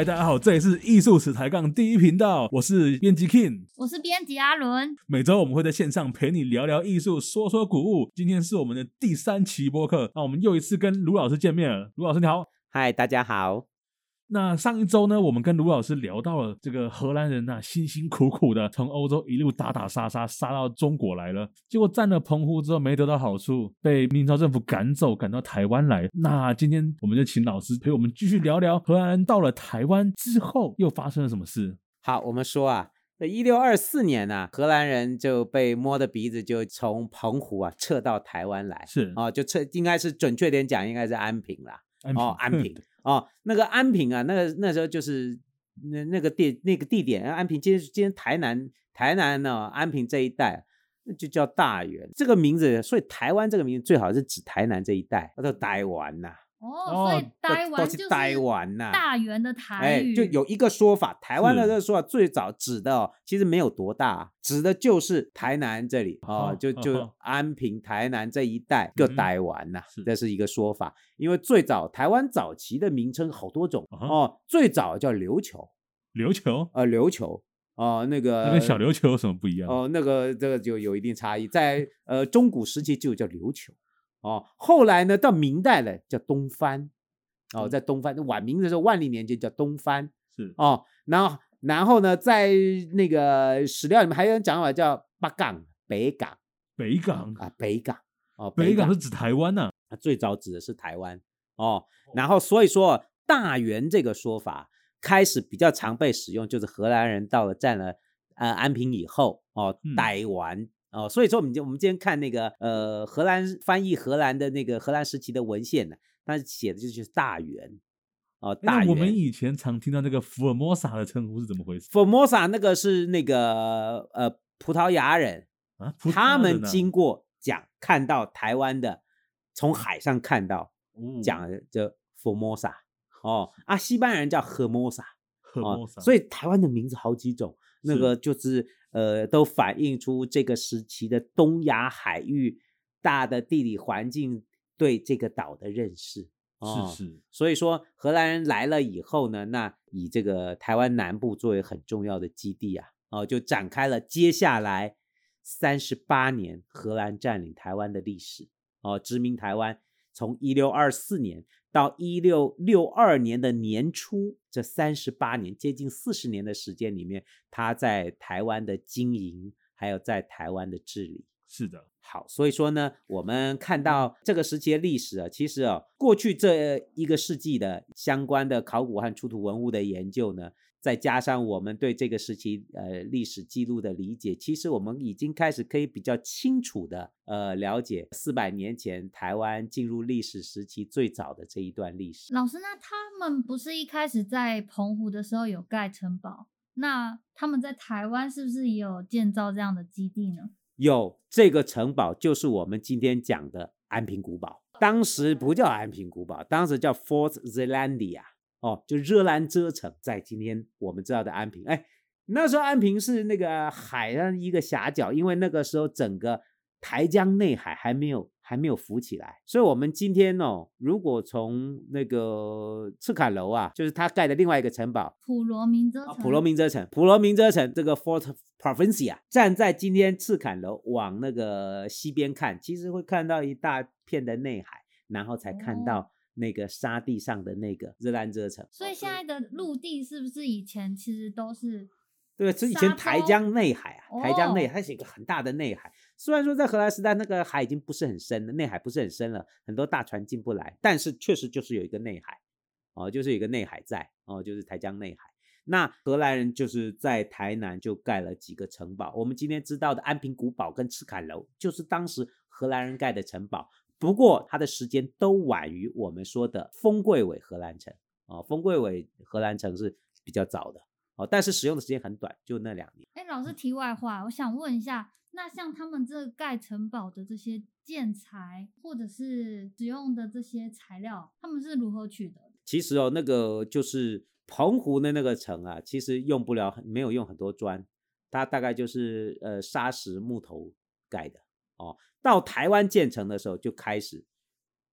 嗨，大家好，这里是艺术史抬杠第一频道，我是编辑 King，我是编辑阿伦。每周我们会在线上陪你聊聊艺术，说说古物。今天是我们的第三期播客，那我们又一次跟卢老师见面了。卢老师你好，嗨，大家好。那上一周呢，我们跟卢老师聊到了这个荷兰人呐、啊，辛辛苦苦的从欧洲一路打打杀杀杀到中国来了，结果占了澎湖之后没得到好处，被明朝政府赶走，赶到台湾来。那今天我们就请老师陪我们继续聊聊荷兰人到了台湾之后又发生了什么事。好，我们说啊，在一六二四年呢、啊，荷兰人就被摸着鼻子就从澎湖啊撤到台湾来，是啊、哦，就撤，应该是准确点讲，应该是安平啦，安平哦，安平。哦，那个安平啊，那个那时候就是那那个地那个地点，安平今天今天台南台南呢、哦，安平这一带就叫大员这个名字，所以台湾这个名字最好是指台南这一带，叫做台湾呐。哦，所以台湾就是台湾呐，大员的台语。哎，就有一个说法，台湾的这个说法最早指的哦，其实没有多大，指的就是台南这里哦，就就安平、台南这一带就台湾呐，这是一个说法。因为最早台湾早期的名称好多种哦，最早叫琉球，琉球呃，琉球哦，那个跟小琉球有什么不一样？哦，那个这个就有一定差异，在呃中古时期就叫琉球。哦，后来呢，到明代了叫东番，哦，在东番晚明的时候，万历年间叫东番，是。哦，然后然后呢，在那个史料里面还有人讲法叫八港，北港，北港。啊，北港哦，北港是指台湾呐，啊，最早指的是台湾哦，然后所以说大员这个说法开始比较常被使用，就是荷兰人到了占了呃安平以后哦，台湾。哦，所以说我们就我们今天看那个呃荷兰翻译荷兰的那个荷兰时期的文献呢，它写的就是大员哦，大元。我们以前常听到那个福尔摩萨的称呼是怎么回事？福尔摩萨那个是那个呃葡萄牙人啊，他们经过讲看到台湾的，从海上看到讲的就福尔摩萨哦啊，西班牙人叫荷摩萨，荷摩萨，所以台湾的名字好几种，那个就是。呃，都反映出这个时期的东亚海域大的地理环境对这个岛的认识。哦、是是，所以说荷兰人来了以后呢，那以这个台湾南部作为很重要的基地啊，哦，就展开了接下来三十八年荷兰占领台湾的历史。哦，殖民台湾从一六二四年。到一六六二年的年初，这三十八年，接近四十年的时间里面，他在台湾的经营，还有在台湾的治理。是的，好，所以说呢，我们看到这个时期的历史啊，其实啊，过去这一个世纪的相关的考古和出土文物的研究呢。再加上我们对这个时期呃历史记录的理解，其实我们已经开始可以比较清楚的呃了解四百年前台湾进入历史时期最早的这一段历史。老师，那他们不是一开始在澎湖的时候有盖城堡？那他们在台湾是不是也有建造这样的基地呢？有，这个城堡就是我们今天讲的安平古堡，当时不叫安平古堡，当时叫 Fort Zeelandia。哦，就热兰遮城，在今天我们知道的安平，哎，那时候安平是那个海上一个狭角，因为那个时候整个台江内海还没有还没有浮起来，所以我们今天哦，如果从那个赤坎楼啊，就是他盖的另外一个城堡，普罗明遮城，普罗明遮城，普罗明遮城这个 Fort Provincia，站在今天赤坎楼往那个西边看，其实会看到一大片的内海，然后才看到。哦那个沙地上的那个热兰遮城，所以现在的陆地是不是以前其实都是？对，是以前台江内海啊，台江内海它是一个很大的内海。虽然说在荷兰时代那个海已经不是很深了，内海不是很深了，很多大船进不来，但是确实就是有一个内海，哦，就是有一个内海在，哦，就是台江内海。那荷兰人就是在台南就盖了几个城堡，我们今天知道的安平古堡跟赤坎楼，就是当时荷兰人盖的城堡。不过，它的时间都晚于我们说的丰贵尾荷兰城啊，丰贵伟荷兰城是比较早的哦，但是使用的时间很短，就那两年。哎，老师，题外话，我想问一下，那像他们这盖城堡的这些建材，或者是使用的这些材料，他们是如何取得？其实哦，那个就是澎湖的那个城啊，其实用不了，没有用很多砖，它大概就是呃砂石木头盖的。哦，到台湾建成的时候就开始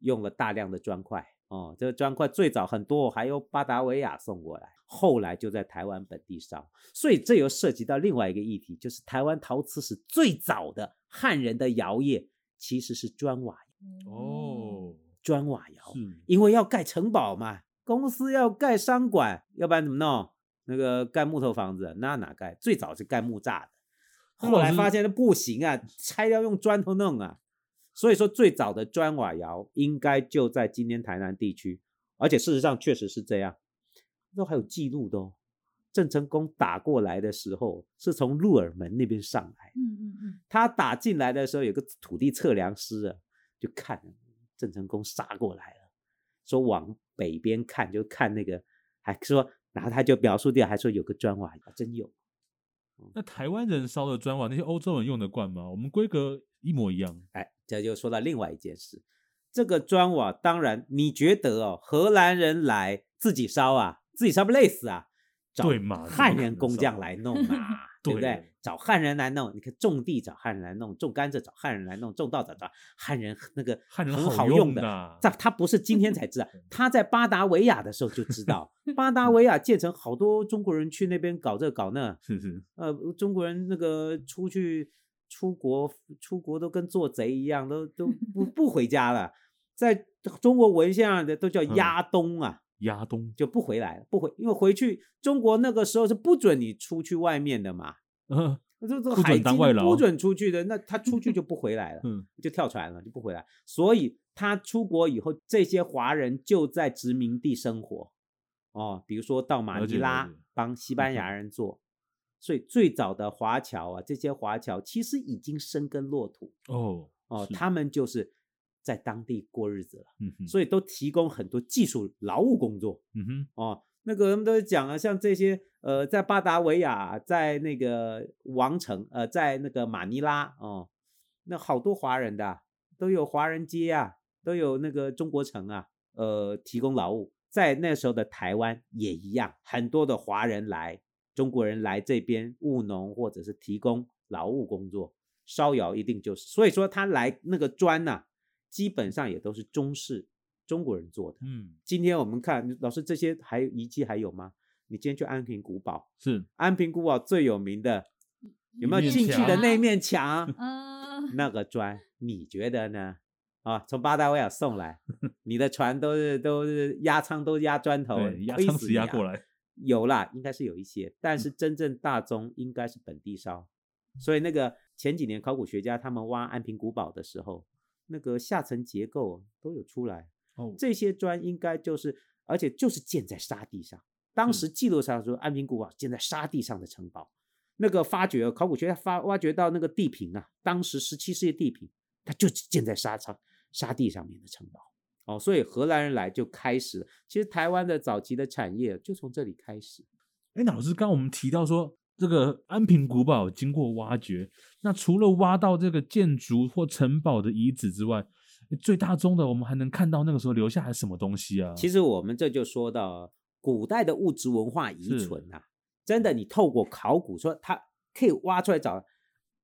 用了大量的砖块哦，这个砖块最早很多还由巴达维亚送过来后来就在台湾本地烧。所以这又涉及到另外一个议题，就是台湾陶瓷史最早的汉人的窑业其实是砖瓦哦，砖瓦窑，是因为要盖城堡嘛，公司要盖商馆，要不然怎么弄？那个盖木头房子，那哪盖？最早是盖木栅的，后来发现不行啊，拆掉用砖头弄啊。所以说，最早的砖瓦窑应该就在今天台南地区，而且事实上确实是这样，都还有记录的哦。郑成功打过来的时候，是从鹿耳门那边上来，嗯嗯嗯，他打进来的时候，有个土地测量师啊，就看郑成功杀过来了，说往北边看，就看那个，还说，然后他就描述掉，还说有个砖瓦窑，真有。那台湾人烧的砖瓦，那些欧洲人用得惯吗？我们规格一模一样。哎，这就说到另外一件事，这个砖瓦，当然你觉得哦，荷兰人来自己烧啊，自己烧不累死啊？对嘛？汉人工匠来弄嘛，对不对？找汉人来弄，你看种地找汉人来弄，种甘蔗找汉人来弄，种稻子找汉人那个汉人很好用的。他他不是今天才知道，他在巴达维亚的时候就知道。巴达维亚建成，好多中国人去那边搞这搞那，是是。呃，中国人那个出去出国出国都跟做贼一样，都都不 不回家了，在中国文献上的都叫押东啊。押东就不回来了，不回，因为回去中国那个时候是不准你出去外面的嘛，嗯，这这海禁不准出去的，那他出去就不回来了，嗯，就跳船了，就不回来。所以他出国以后，这些华人就在殖民地生活，哦，比如说到马尼拉帮西班牙人做，所以最早的华侨啊，这些华侨其实已经生根落土，哦哦，他们就是。在当地过日子了，嗯哼，所以都提供很多技术劳务工作，嗯哼，哦，那个人们都讲啊，像这些呃，在巴达维亚，在那个王城，呃，在那个马尼拉，哦，那好多华人的，都有华人街啊，都有那个中国城啊，呃，提供劳务，在那时候的台湾也一样，很多的华人来，中国人来这边务农或者是提供劳务工作，烧窑一定就是，所以说他来那个砖呐、啊。基本上也都是中式中国人做的。嗯，今天我们看老师这些还遗迹还有吗？你今天去安平古堡，是安平古堡最有名的，有没有进去的那面墙？嗯，那个砖，你觉得呢？啊，从巴达维亚送来，你的船都是都是压舱都压砖头，压舱石压过来，有啦，应该是有一些，但是真正大宗应该是本地烧。所以那个前几年考古学家他们挖安平古堡的时候。那个下层结构都有出来，哦，这些砖应该就是，而且就是建在沙地上。当时记录上说，安平古堡建在沙地上的城堡。那个发掘，考古学家发挖掘到那个地坪啊，当时十七世纪地坪，它就是建在沙场沙地上面的城堡。哦，所以荷兰人来就开始了。其实台湾的早期的产业就从这里开始。哎，老师，刚刚我们提到说。这个安平古堡经过挖掘，那除了挖到这个建筑或城堡的遗址之外，最大宗的我们还能看到那个时候留下来什么东西啊？其实我们这就说到古代的物质文化遗存啊，真的，你透过考古说它可以挖出来找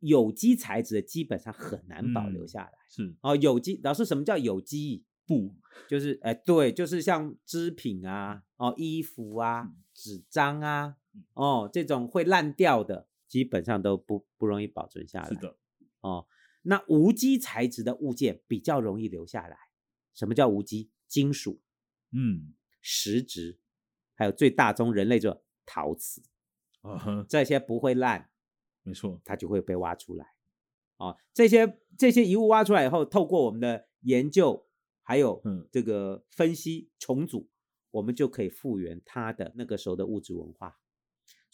有机材质的，基本上很难保留下来。嗯、是哦，有机老师什么叫有机？不就是哎对，就是像织品啊，哦衣服啊，纸张啊。哦，这种会烂掉的，基本上都不不容易保存下来。是的，哦，那无机材质的物件比较容易留下来。什么叫无机？金属，嗯，石质，还有最大宗人类做陶瓷，啊哈，这些不会烂，没错，它就会被挖出来。哦，这些这些遗物挖出来以后，透过我们的研究，还有这个分析重组，我们就可以复原它的那个时候的物质文化。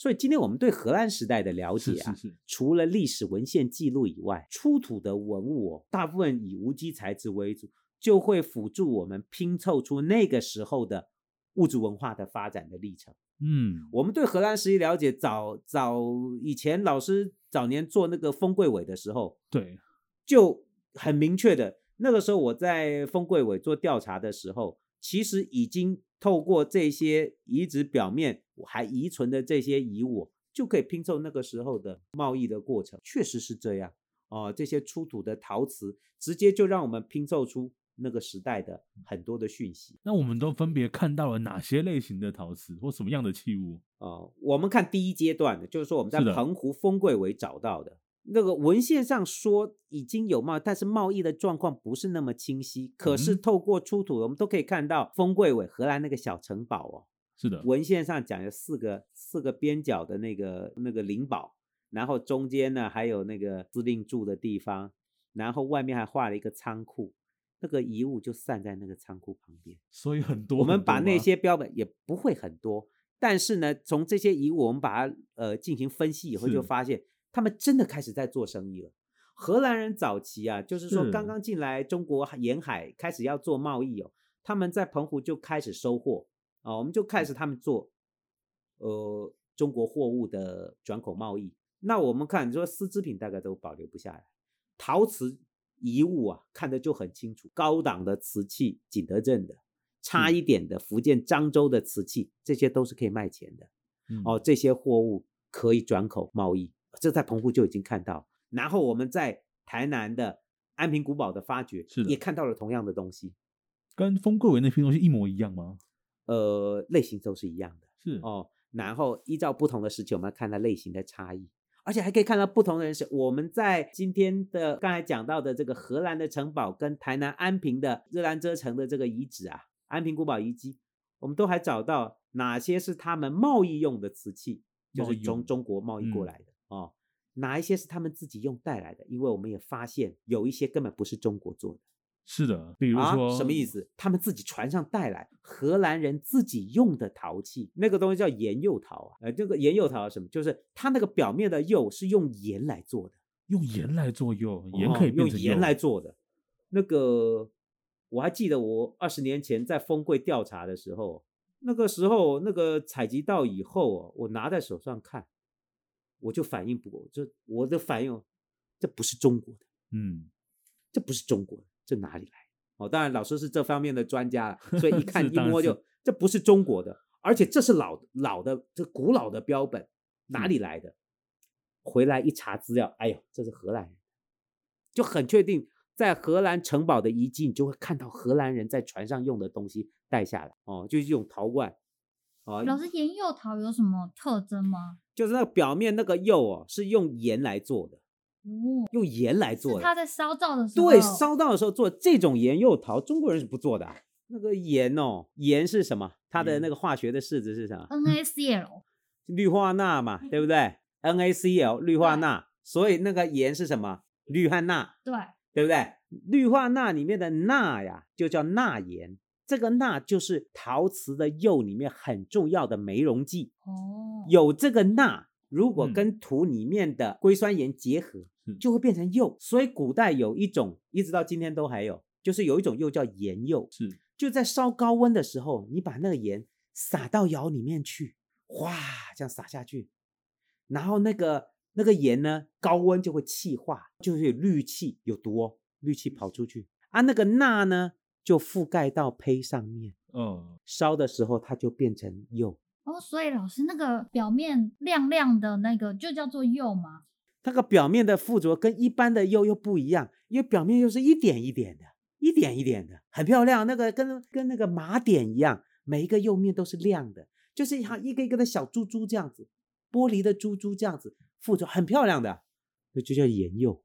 所以今天我们对荷兰时代的了解啊，是是是，除了历史文献记录以外，出土的文物哦，大部分以无机材质为主，就会辅助我们拼凑出那个时候的物质文化的发展的历程。嗯，我们对荷兰时期了解，早早以前老师早年做那个风柜尾的时候，对，就很明确的，那个时候我在风柜尾做调查的时候，其实已经透过这些遗址表面。还遗存的这些遗物，就可以拼凑那个时候的贸易的过程，确实是这样哦。这些出土的陶瓷，直接就让我们拼凑出那个时代的很多的讯息。那我们都分别看到了哪些类型的陶瓷或什么样的器物？哦，我们看第一阶段的，就是说我们在澎湖丰贵尾找到的，那个文献上说已经有贸易，但是贸易的状况不是那么清晰。可是透过出土，我们都可以看到丰贵尾荷兰那个小城堡哦。是的，文献上讲有四个四个边角的那个那个灵堡，然后中间呢还有那个司令住的地方，然后外面还画了一个仓库，那个遗物就散在那个仓库旁边。所以很多，我们把那些标本也不会很多，但是呢，从这些遗物我们把它呃进行分析以后，就发现他们真的开始在做生意了。荷兰人早期啊，就是说刚刚进来中国沿海开始要做贸易哦，他们在澎湖就开始收货。啊、哦，我们就开始他们做，呃，中国货物的转口贸易。那我们看，你说丝织品大概都保留不下来，陶瓷遗物啊，看得就很清楚。高档的瓷器，景德镇的，差一点的福建漳州的瓷器，这些都是可以卖钱的。嗯、哦，这些货物可以转口贸易，这在澎湖就已经看到。然后我们在台南的安平古堡的发掘，是，也看到了同样的东西，跟风柜尾那批东西一模一样吗？呃，类型都是一样的，是哦。然后依照不同的时期，我们要看它类型的差异，而且还可以看到不同的人是我们在今天的刚才讲到的这个荷兰的城堡跟台南安平的热兰遮城的这个遗址啊，安平古堡遗迹，我们都还找到哪些是他们贸易用的瓷器，就是从中国贸易过来的、嗯、哦。哪一些是他们自己用带来的？因为我们也发现有一些根本不是中国做的。是的，比如说、啊、什么意思？他们自己船上带来荷兰人自己用的陶器，那个东西叫盐釉陶啊。呃，这个盐釉陶是什么？就是它那个表面的釉是用盐来做的，用盐来做釉，盐可以变成用盐来做的。那个我还记得，我二十年前在丰柜调查的时候，那个时候那个采集到以后，我拿在手上看，我就反应不过，就我的反应，这不是中国的，嗯，这不是中国的。这哪里来？哦，当然老师是这方面的专家，所以一 看一摸就，这不是中国的，而且这是老老的，这古老的标本，哪里来的？回来一查资料，哎呦，这是荷兰人，就很确定，在荷兰城堡的遗迹，你就会看到荷兰人在船上用的东西带下来，哦，就是这种陶罐。哦，老师，盐釉陶有什么特征吗？就是那个表面那个釉哦，是用盐来做的。哦，用盐来做的。他在烧造的时候，对，烧造的时候做这种盐釉陶，中国人是不做的、啊。那个盐哦，盐是什么？它的那个化学的式子是什么？NaCl，氯化钠嘛，对不对？NaCl，氯化钠。所以那个盐是什么？氯和钠。对，对不对？氯化钠里面的钠呀，就叫钠盐。这个钠就是陶瓷的釉里面很重要的酶溶剂。哦，有这个钠。如果跟土里面的硅酸盐结合，嗯，就会变成釉。所以古代有一种，一直到今天都还有，就是有一种釉叫盐釉。是，就在烧高温的时候，你把那个盐撒到窑里面去，哗，这样撒下去，然后那个那个盐呢，高温就会气化，就是有氯气，有毒哦，氯气跑出去。啊，那个钠呢，就覆盖到胚上面，嗯，烧的时候它就变成釉。哦，所以老师那个表面亮亮的那个就叫做釉吗？那个表面的附着跟一般的釉又不一样，因为表面又是一点一点的，一点一点的，很漂亮。那个跟跟那个麻点一样，每一个釉面都是亮的，就是像一个一个的小珠珠这样子，玻璃的珠珠这样子附着，很漂亮的，那就叫盐釉。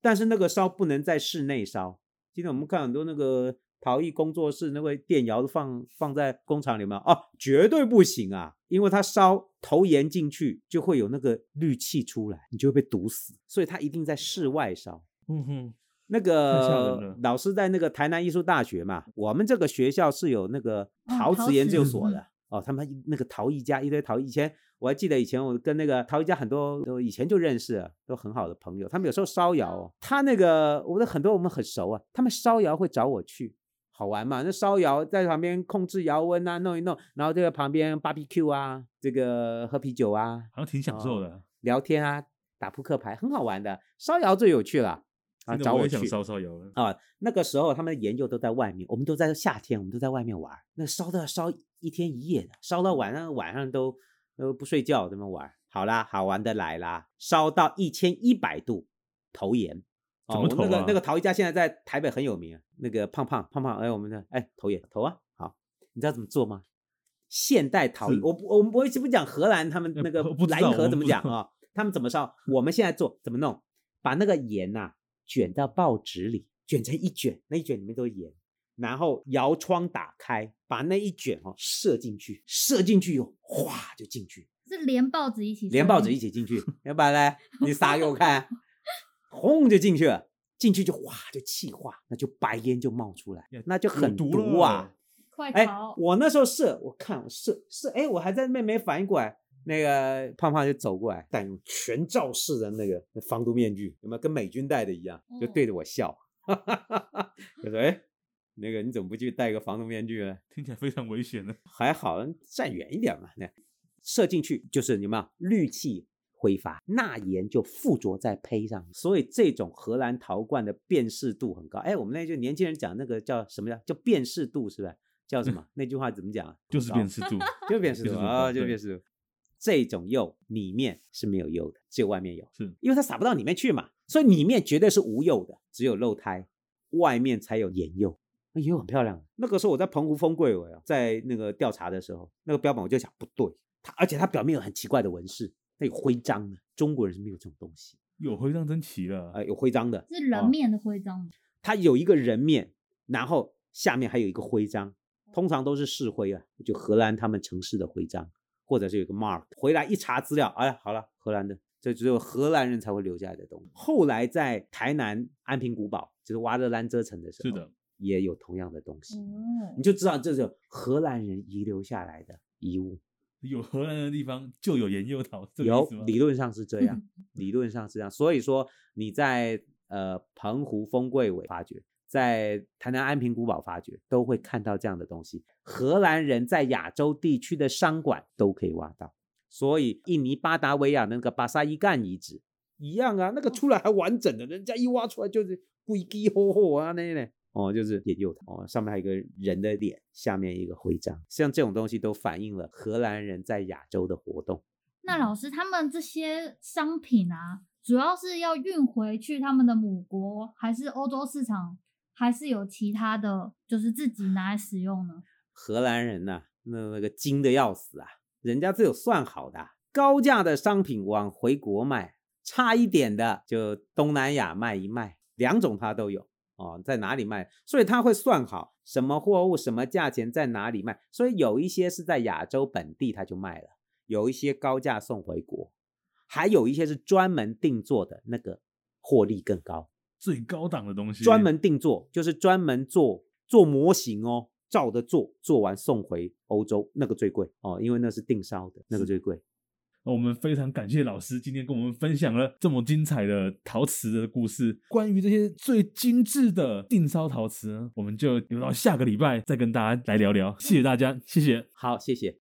但是那个烧不能在室内烧。今天我们看很多那个。陶艺工作室那位电窑放放在工厂里面哦，绝对不行啊！因为它烧投盐进去就会有那个氯气出来，你就会被毒死，所以它一定在室外烧。嗯哼，那个老师在那个台南艺术大学嘛，我们这个学校是有那个陶瓷研究所的哦，哦，他们那个陶艺家一堆陶艺，以前我还记得以前我跟那个陶艺家很多都以前就认识了，都很好的朋友。他们有时候烧窑，他那个我的很多我们很熟啊，他们烧窑会找我去。好玩嘛？那烧窑在旁边控制窑温啊，弄一弄，然后这个旁边 barbecue 啊，这个喝啤酒啊，好像挺享受的。聊天啊，打扑克牌，很好玩的。烧窑最有趣了啊！找我去烧烧窑啊！那个时候他们的研究都在外面，我们都在夏天，我们都在外面玩。那烧都要烧一天一夜的，烧到晚上晚上都都不睡觉，这么玩。好啦，好玩的来啦！烧到一千一百度投盐，怎么投啊？那个那个陶艺家现在在台北很有名啊，那个胖胖胖胖，哎，我们的哎投也投啊，好，你知道怎么做吗？现代陶艺，我我们不会不讲荷兰他们那个莱茵河怎么讲啊？他们怎么烧？我们现在做怎么弄？把那个盐呐卷到报纸里，卷成一卷，那一卷里面都是盐，然后摇窗打开，把那一卷哦射进去，射进去以后哗就进去，是连报纸一起，连报纸一起进去，要不然呢，你撒给我看，轰就进去了，进去就哗就气化，那就白烟就冒出来，那就很毒啊！快哎，我那时候射，我看我射射，哎，我还在那边没反应过来。那个胖胖就走过来，戴用全罩式的那个防毒面具，有没有跟美军戴的一样？就对着我笑，哈哈哈哈，就说：“哎，那个你怎么不去戴个防毒面具呢？听起来非常危险呢。”还好，站远一点嘛。那射进去就是有没有氯气挥发，钠盐就附着在胚上，所以这种荷兰陶罐的辨识度很高。哎，我们那就年轻人讲那个叫什么叫叫辨识度是吧？叫什么？嗯、那句话怎么讲？就是辨识度，就辨识度啊，就辨识度。这种釉里面是没有釉的，只有外面有，是因为它撒不到里面去嘛，所以里面绝对是无釉的，只有露胎，外面才有盐釉。那釉很漂亮。那个时候我在澎湖风柜尾啊，在那个调查的时候，那个标本我就想不对，它而且它表面有很奇怪的纹饰，它有徽章的，中国人是没有这种东西。有徽章真奇了，呃，有徽章的，是人面的徽章。它有一个人面，然后下面还有一个徽章，通常都是市徽啊，就荷兰他们城市的徽章。或者是有个 mark，回来一查资料，哎，好了，荷兰的，这只有荷兰人才会留下来的东西。后来在台南安平古堡，就是挖热兰遮城的时候，是的，也有同样的东西，嗯、你就知道这是荷兰人遗留下来的遗物。有荷兰的地方就有盐釉陶，有 理论上是这样，理论上是这样。所以说你在呃澎湖丰贵尾发掘。在台南安平古堡发掘，都会看到这样的东西。荷兰人在亚洲地区的商馆都可以挖到，所以印尼巴达维亚那个巴沙伊干遗址一样啊，那个出来还完整的，人家一挖出来就是龟鸡吼吼啊那那哦，就是盐釉哦，上面还有一个人的脸，下面一个徽章，像这种东西都反映了荷兰人在亚洲的活动。那老师，他们这些商品啊，主要是要运回去他们的母国，还是欧洲市场？还是有其他的就是自己拿来使用呢？荷兰人呐、啊，那那个精的要死啊，人家都有算好的，高价的商品往回国卖，差一点的就东南亚卖一卖，两种他都有哦，在哪里卖？所以他会算好什么货物什么价钱在哪里卖，所以有一些是在亚洲本地他就卖了，有一些高价送回国，还有一些是专门定做的，那个获利更高。最高档的东西，专门定做，就是专门做做模型哦，照着做，做完送回欧洲，那个最贵哦，因为那是定烧的，那个最贵。那我们非常感谢老师今天跟我们分享了这么精彩的陶瓷的故事。关于这些最精致的定烧陶瓷，我们就留到下个礼拜再跟大家来聊聊。谢谢大家，谢谢，好，谢谢。